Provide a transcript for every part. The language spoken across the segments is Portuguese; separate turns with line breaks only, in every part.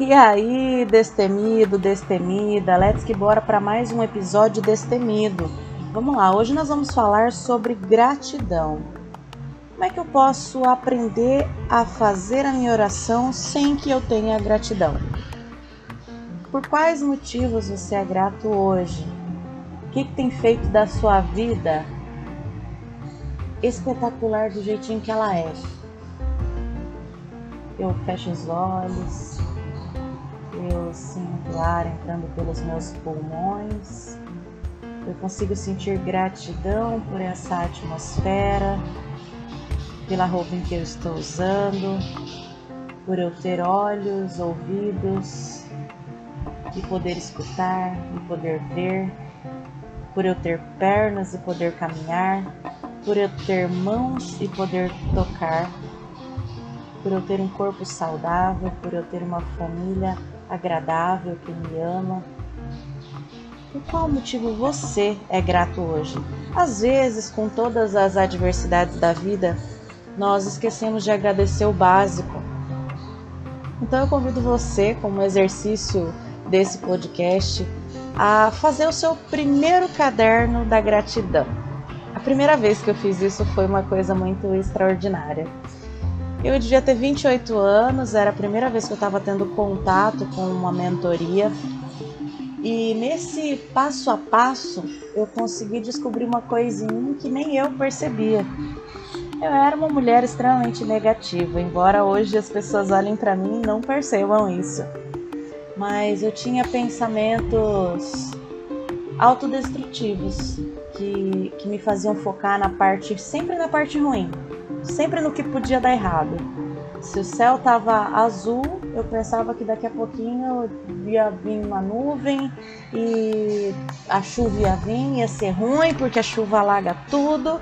E aí, destemido, destemida, let's que bora para mais um episódio destemido. Vamos lá, hoje nós vamos falar sobre gratidão. Como é que eu posso aprender a fazer a minha oração sem que eu tenha gratidão? Por quais motivos você é grato hoje? O que, que tem feito da sua vida espetacular do jeitinho que ela é? Eu fecho os olhos, eu sinto ar entrando pelos meus pulmões, eu consigo sentir gratidão por essa atmosfera, pela roupa que eu estou usando, por eu ter olhos, ouvidos e poder escutar e poder ver, por eu ter pernas e poder caminhar, por eu ter mãos e poder tocar, por eu ter um corpo saudável, por eu ter uma família agradável, que me ama. Por qual motivo você é grato hoje? Às vezes, com todas as adversidades da vida, nós esquecemos de agradecer o básico. Então eu convido você, como exercício desse podcast, a fazer o seu primeiro caderno da gratidão. A primeira vez que eu fiz isso foi uma coisa muito extraordinária. Eu devia ter 28 anos, era a primeira vez que eu estava tendo contato com uma mentoria. E nesse passo a passo, eu consegui descobrir uma coisa em mim que nem eu percebia. Eu era uma mulher extremamente negativa, embora hoje as pessoas olhem para mim e não percebam isso. Mas eu tinha pensamentos autodestrutivos que, que me faziam focar na parte, sempre na parte ruim sempre no que podia dar errado. Se o céu estava azul, eu pensava que daqui a pouquinho ia vir uma nuvem e a chuva ia vir, ia ser ruim porque a chuva alaga tudo.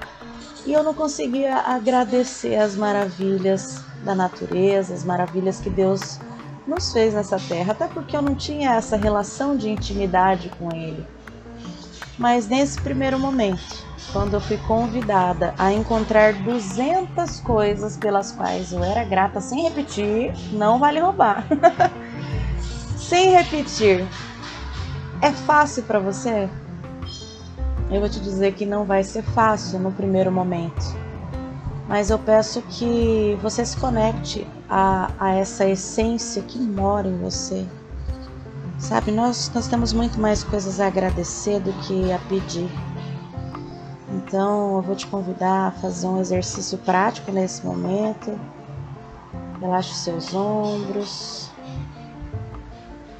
E eu não conseguia agradecer as maravilhas da natureza, as maravilhas que Deus nos fez nessa terra, até porque eu não tinha essa relação de intimidade com Ele. Mas nesse primeiro momento, quando eu fui convidada a encontrar 200 coisas pelas quais eu era grata, sem repetir, não vale roubar. sem repetir. É fácil para você? Eu vou te dizer que não vai ser fácil no primeiro momento. Mas eu peço que você se conecte a, a essa essência que mora em você. Sabe, nós, nós temos muito mais coisas a agradecer do que a pedir. Então eu vou te convidar a fazer um exercício prático nesse momento. Relaxe os seus ombros.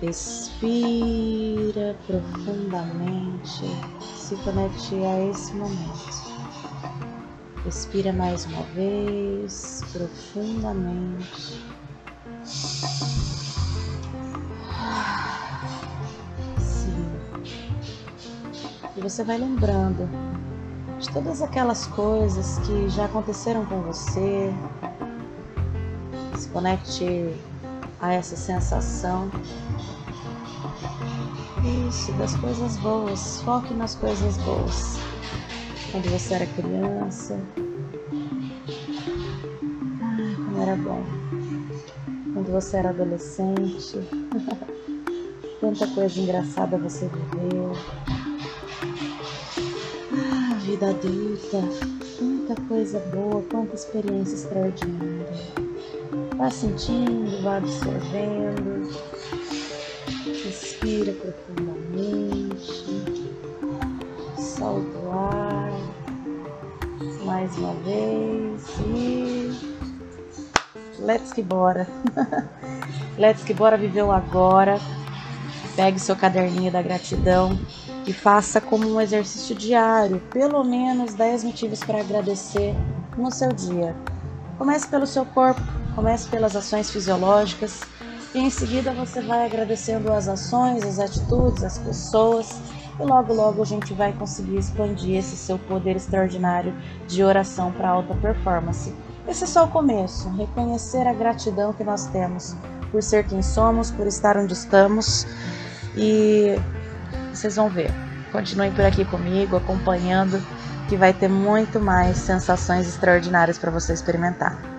Respira profundamente. Se conecte a esse momento. Respira mais uma vez, profundamente. Sim. E você vai lembrando de todas aquelas coisas que já aconteceram com você. Se conecte a essa sensação. Isso, das coisas boas. Foque nas coisas boas. Quando você era criança. Ah, como era bom. Quando você era adolescente. Tanta coisa engraçada você viveu vida adulta, quanta coisa boa, quanta experiência extraordinária. Vá sentindo, vá absorvendo, respira profundamente, solta o ar, mais uma vez e let's que bora. let's que bora viver o agora. Pegue seu caderninho da gratidão e faça como um exercício diário, pelo menos 10 motivos para agradecer no seu dia. Comece pelo seu corpo, comece pelas ações fisiológicas e em seguida você vai agradecendo as ações, as atitudes, as pessoas e logo logo a gente vai conseguir expandir esse seu poder extraordinário de oração para alta performance. Esse é só o começo, reconhecer a gratidão que nós temos por ser quem somos, por estar onde estamos e vocês vão ver. Continuem por aqui comigo, acompanhando, que vai ter muito mais sensações extraordinárias para você experimentar.